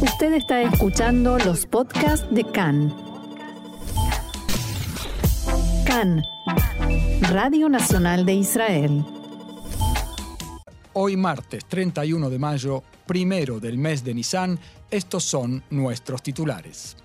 Usted está escuchando los podcasts de CAN. CAN, Radio Nacional de Israel. Hoy martes 31 de mayo, primero del mes de Nisan, estos son nuestros titulares.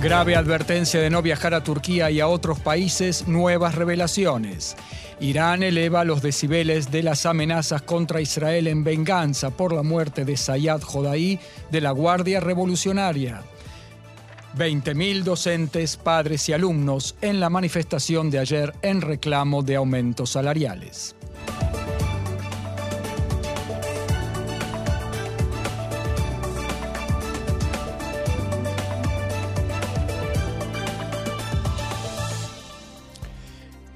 Grave advertencia de no viajar a Turquía y a otros países, nuevas revelaciones. Irán eleva los decibeles de las amenazas contra Israel en venganza por la muerte de Sayyad Jodaí de la Guardia Revolucionaria. 20.000 docentes, padres y alumnos en la manifestación de ayer en reclamo de aumentos salariales.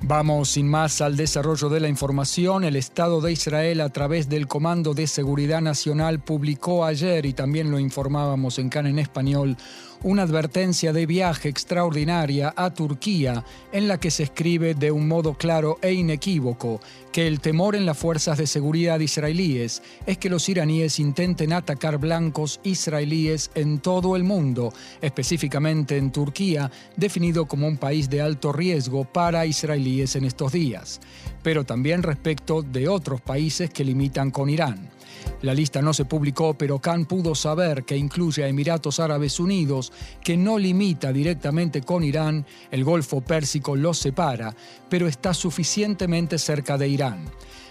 Vamos sin más al desarrollo de la información. El Estado de Israel a través del Comando de Seguridad Nacional publicó ayer, y también lo informábamos en CAN en español, una advertencia de viaje extraordinaria a Turquía en la que se escribe de un modo claro e inequívoco que el temor en las fuerzas de seguridad israelíes es que los iraníes intenten atacar blancos israelíes en todo el mundo, específicamente en Turquía, definido como un país de alto riesgo para israelíes en estos días, pero también respecto de otros países que limitan con Irán. La lista no se publicó, pero Khan pudo saber que incluye a Emiratos Árabes Unidos, que no limita directamente con Irán, el Golfo Pérsico los separa, pero está suficientemente cerca de Irán.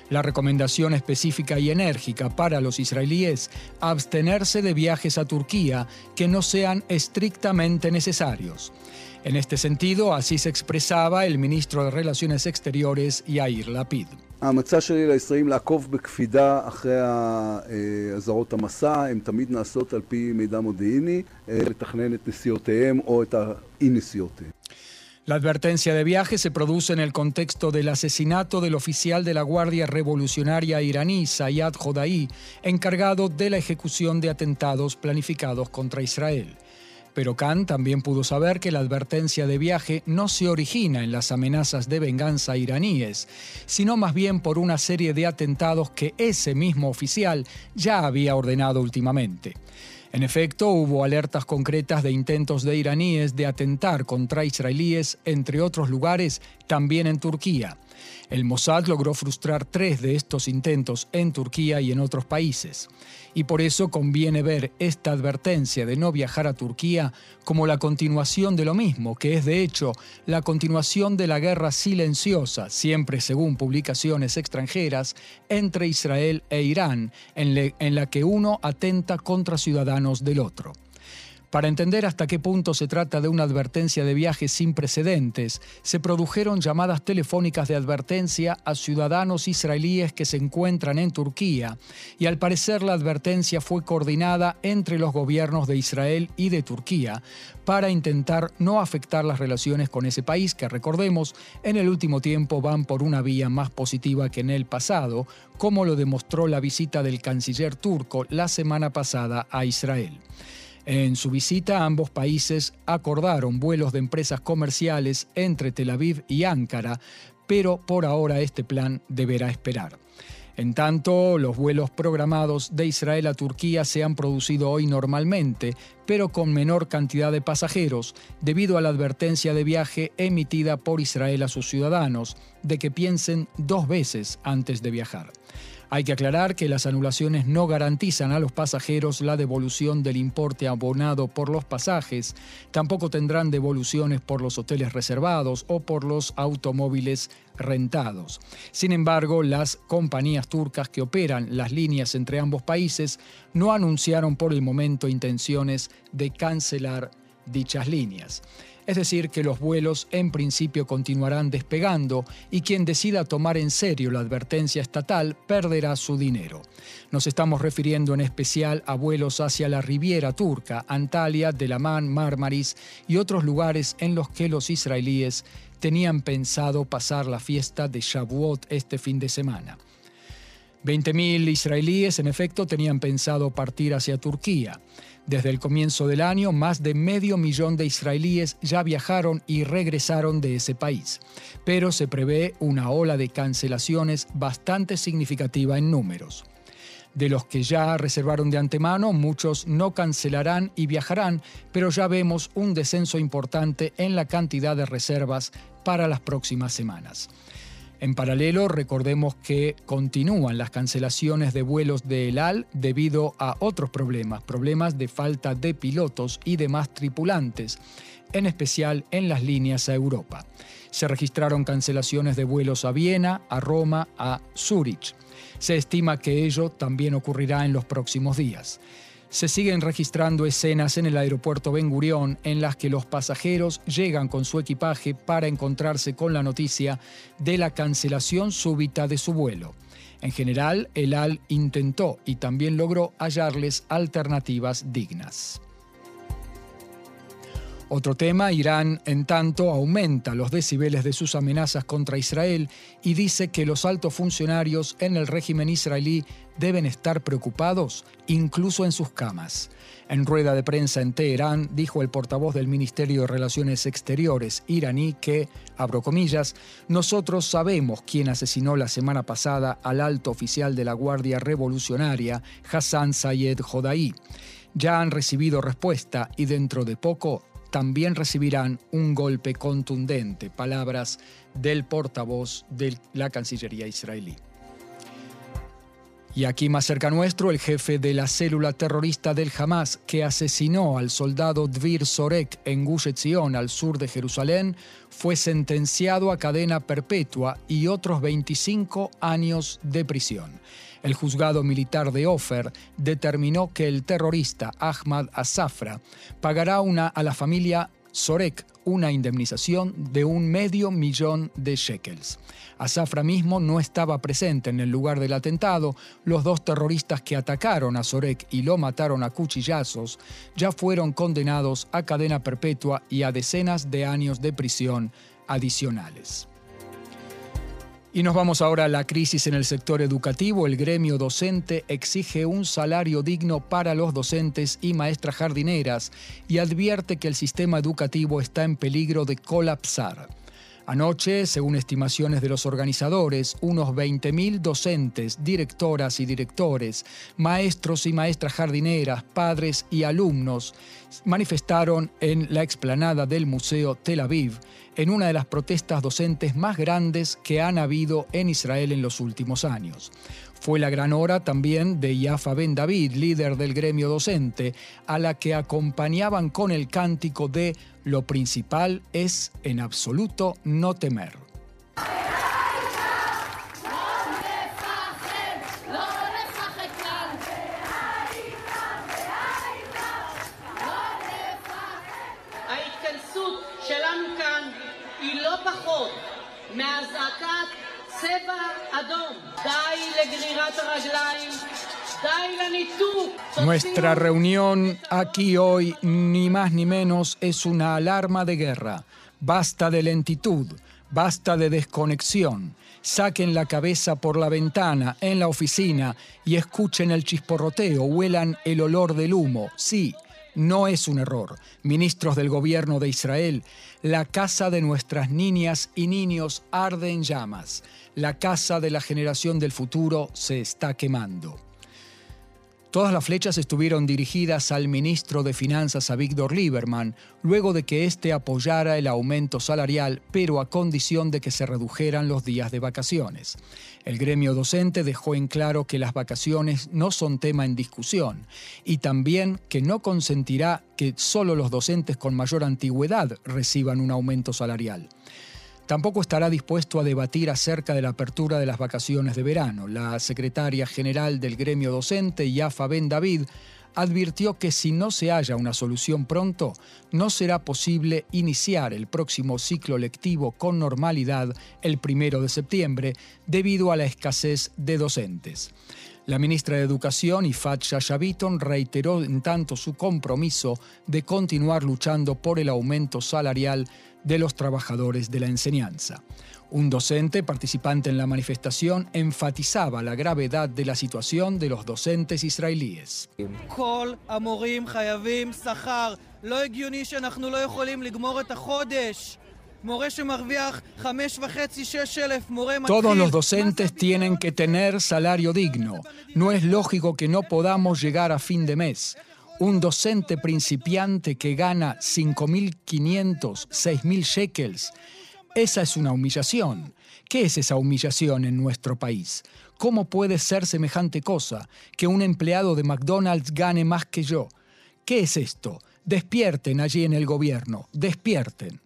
La recomendación específica y enérgica para los israelíes, abstenerse de viajes a Turquía que no sean estrictamente necesarios. En este sentido, así se expresaba el ministro de Relaciones Exteriores, Yair Lapid. ההמלצה שלי לישראלים לעקוב בקפידה אחרי אזהרות המסע, הן תמיד נעשות על פי מידע מודיעיני, לתכנן את נסיעותיהם או את האי-נסיעותיהם. La advertencia de viaje se produce en el contexto del asesinato del oficial de la Guardia Revolucionaria iraní, Sayyad Jodaí, encargado de la ejecución de atentados planificados contra Israel. Pero Khan también pudo saber que la advertencia de viaje no se origina en las amenazas de venganza iraníes, sino más bien por una serie de atentados que ese mismo oficial ya había ordenado últimamente. En efecto, hubo alertas concretas de intentos de iraníes de atentar contra israelíes, entre otros lugares, también en Turquía. El Mossad logró frustrar tres de estos intentos en Turquía y en otros países. Y por eso conviene ver esta advertencia de no viajar a Turquía como la continuación de lo mismo, que es de hecho la continuación de la guerra silenciosa, siempre según publicaciones extranjeras, entre Israel e Irán, en, la que uno atenta contra ciudadanos del otro. Para entender hasta qué punto se trata de una advertencia de viaje sin precedentes, se produjeron llamadas telefónicas de advertencia a ciudadanos israelíes que se encuentran en Turquía, y al parecer la advertencia fue coordinada entre los gobiernos de Israel y de Turquía para intentar no afectar las relaciones con ese país que, recordemos, en el último tiempo van por una vía más positiva que en el pasado, como lo demostró la visita del canciller turco la semana pasada a Israel. En su visita, ambos países acordaron vuelos de empresas comerciales entre Tel Aviv y Ankara, pero por ahora este plan deberá esperar. En tanto, los vuelos programados de Israel a Turquía se han producido hoy normalmente, pero con menor cantidad de pasajeros, debido a la advertencia de viaje emitida por Israel a sus ciudadanos de que piensen dos veces antes de viajar. Hay que aclarar que las anulaciones no garantizan a los pasajeros la devolución del importe abonado por los pasajes, tampoco tendrán devoluciones por los hoteles reservados o por los automóviles rentados. Sin embargo, las compañías turcas que operan las líneas entre ambos países no anunciaron por el momento intenciones de cancelar dichas líneas. Es decir, que los vuelos en principio continuarán despegando y quien decida tomar en serio la advertencia estatal perderá su dinero. Nos estamos refiriendo en especial a vuelos hacia la Riviera turca, Antalya, Delaman, Marmaris y otros lugares en los que los israelíes tenían pensado pasar la fiesta de Shavuot este fin de semana. 20.000 israelíes, en efecto, tenían pensado partir hacia Turquía. Desde el comienzo del año, más de medio millón de israelíes ya viajaron y regresaron de ese país, pero se prevé una ola de cancelaciones bastante significativa en números. De los que ya reservaron de antemano, muchos no cancelarán y viajarán, pero ya vemos un descenso importante en la cantidad de reservas para las próximas semanas. En paralelo, recordemos que continúan las cancelaciones de vuelos de El Al debido a otros problemas, problemas de falta de pilotos y demás tripulantes, en especial en las líneas a Europa. Se registraron cancelaciones de vuelos a Viena, a Roma, a Zúrich. Se estima que ello también ocurrirá en los próximos días. Se siguen registrando escenas en el aeropuerto Ben Gurión en las que los pasajeros llegan con su equipaje para encontrarse con la noticia de la cancelación súbita de su vuelo. En general, el AL intentó y también logró hallarles alternativas dignas. Otro tema, Irán en tanto aumenta los decibeles de sus amenazas contra Israel y dice que los altos funcionarios en el régimen israelí deben estar preocupados incluso en sus camas. En rueda de prensa en Teherán dijo el portavoz del Ministerio de Relaciones Exteriores iraní que, abro comillas, nosotros sabemos quién asesinó la semana pasada al alto oficial de la Guardia Revolucionaria, Hassan Sayed Jodaí. Ya han recibido respuesta y dentro de poco también recibirán un golpe contundente, palabras del portavoz de la Cancillería israelí. Y aquí más cerca nuestro, el jefe de la célula terrorista del Hamas que asesinó al soldado Dvir Sorek en Gush Etzion, al sur de Jerusalén, fue sentenciado a cadena perpetua y otros 25 años de prisión. El juzgado militar de Ofer determinó que el terrorista Ahmad Asafra pagará una, a la familia Sorek una indemnización de un medio millón de shekels. Asafra mismo no estaba presente en el lugar del atentado. Los dos terroristas que atacaron a Sorek y lo mataron a cuchillazos ya fueron condenados a cadena perpetua y a decenas de años de prisión adicionales. Y nos vamos ahora a la crisis en el sector educativo. El gremio docente exige un salario digno para los docentes y maestras jardineras y advierte que el sistema educativo está en peligro de colapsar. Anoche, según estimaciones de los organizadores, unos 20.000 docentes, directoras y directores, maestros y maestras jardineras, padres y alumnos manifestaron en la explanada del Museo Tel Aviv en una de las protestas docentes más grandes que han habido en Israel en los últimos años. Fue la gran hora también de Yafa Ben David, líder del gremio docente, a la que acompañaban con el cántico de Lo principal es en absoluto no temer. Nuestra reunión aquí hoy, ni más ni menos, es una alarma de guerra. Basta de lentitud, basta de desconexión. Saquen la cabeza por la ventana, en la oficina, y escuchen el chisporroteo, huelan el olor del humo. Sí, no es un error. Ministros del gobierno de Israel, la casa de nuestras niñas y niños arde en llamas. La casa de la generación del futuro se está quemando. Todas las flechas estuvieron dirigidas al ministro de Finanzas, a Víctor Lieberman, luego de que éste apoyara el aumento salarial, pero a condición de que se redujeran los días de vacaciones. El gremio docente dejó en claro que las vacaciones no son tema en discusión y también que no consentirá que solo los docentes con mayor antigüedad reciban un aumento salarial. Tampoco estará dispuesto a debatir acerca de la apertura de las vacaciones de verano. La secretaria general del gremio docente, Yafa Ben David, advirtió que si no se halla una solución pronto, no será posible iniciar el próximo ciclo lectivo con normalidad el primero de septiembre debido a la escasez de docentes. La ministra de Educación, Ifat Shashaviton, reiteró en tanto su compromiso de continuar luchando por el aumento salarial de los trabajadores de la enseñanza. Un docente participante en la manifestación enfatizaba la gravedad de la situación de los docentes israelíes. Todos los docentes tienen que tener salario digno. No es lógico que no podamos llegar a fin de mes. Un docente principiante que gana 5.500, 6.000 shekels. Esa es una humillación. ¿Qué es esa humillación en nuestro país? ¿Cómo puede ser semejante cosa que un empleado de McDonald's gane más que yo? ¿Qué es esto? Despierten allí en el gobierno, despierten.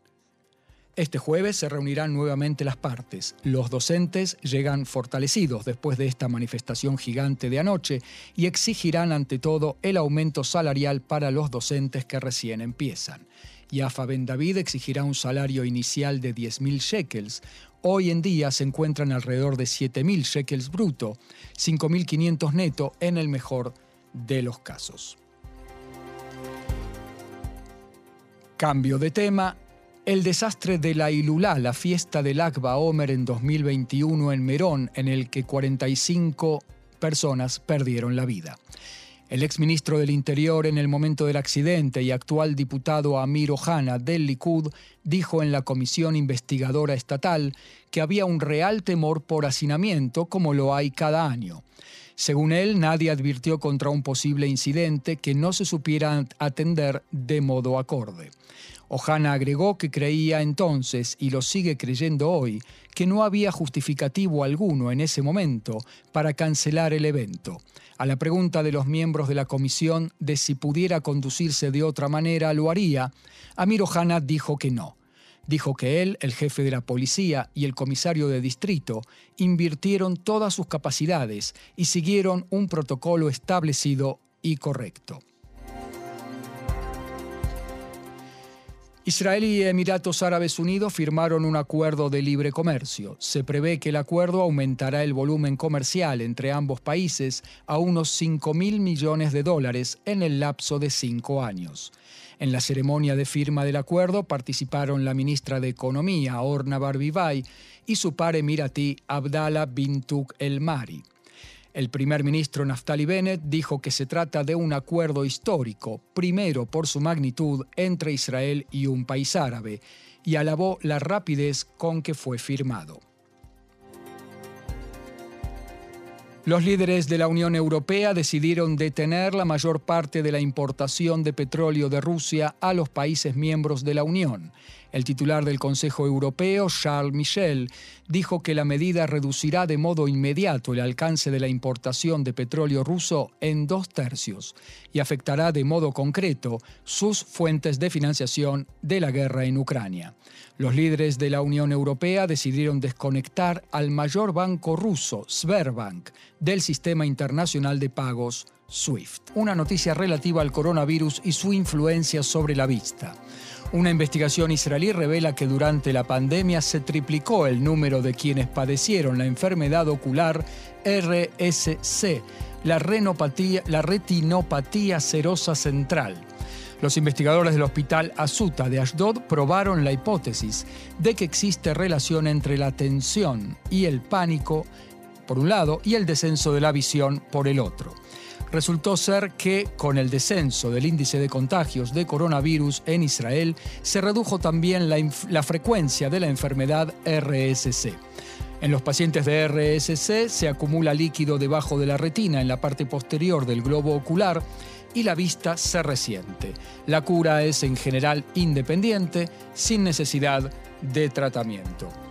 Este jueves se reunirán nuevamente las partes. Los docentes llegan fortalecidos después de esta manifestación gigante de anoche y exigirán ante todo el aumento salarial para los docentes que recién empiezan. Yafa Ben David exigirá un salario inicial de 10.000 shekels. Hoy en día se encuentran alrededor de 7.000 shekels bruto, 5.500 neto en el mejor de los casos. Cambio de tema, el desastre de la Ilulá, la fiesta del Akba Omer en 2021 en Merón, en el que 45 personas perdieron la vida. El exministro del Interior en el momento del accidente y actual diputado Amir Ohana del Likud dijo en la comisión investigadora estatal que había un real temor por hacinamiento como lo hay cada año. Según él, nadie advirtió contra un posible incidente que no se supiera atender de modo acorde. Ojana agregó que creía entonces, y lo sigue creyendo hoy, que no había justificativo alguno en ese momento para cancelar el evento. A la pregunta de los miembros de la comisión de si pudiera conducirse de otra manera, lo haría, Amir Ojana dijo que no. Dijo que él, el jefe de la policía y el comisario de distrito invirtieron todas sus capacidades y siguieron un protocolo establecido y correcto. Israel y Emiratos Árabes Unidos firmaron un acuerdo de libre comercio. Se prevé que el acuerdo aumentará el volumen comercial entre ambos países a unos 5 mil millones de dólares en el lapso de cinco años. En la ceremonia de firma del acuerdo participaron la ministra de Economía, Orna Barbivay, y su par emiratí, Abdallah Bintuk El Mari. El primer ministro Naftali Bennett dijo que se trata de un acuerdo histórico, primero por su magnitud entre Israel y un país árabe, y alabó la rapidez con que fue firmado. Los líderes de la Unión Europea decidieron detener la mayor parte de la importación de petróleo de Rusia a los países miembros de la Unión. El titular del Consejo Europeo, Charles Michel, dijo que la medida reducirá de modo inmediato el alcance de la importación de petróleo ruso en dos tercios y afectará de modo concreto sus fuentes de financiación de la guerra en Ucrania. Los líderes de la Unión Europea decidieron desconectar al mayor banco ruso, Sberbank, del sistema internacional de pagos SWIFT. Una noticia relativa al coronavirus y su influencia sobre la vista. Una investigación israelí revela que durante la pandemia se triplicó el número de quienes padecieron la enfermedad ocular RSC, la, la retinopatía serosa central. Los investigadores del hospital Asuta de Ashdod probaron la hipótesis de que existe relación entre la tensión y el pánico por un lado y el descenso de la visión por el otro resultó ser que con el descenso del índice de contagios de coronavirus en Israel, se redujo también la, frecuencia de la enfermedad RSC. En los pacientes de RSC se acumula líquido debajo de la retina en la parte posterior del globo ocular y la vista se resiente. La cura es en general independiente, sin necesidad de tratamiento.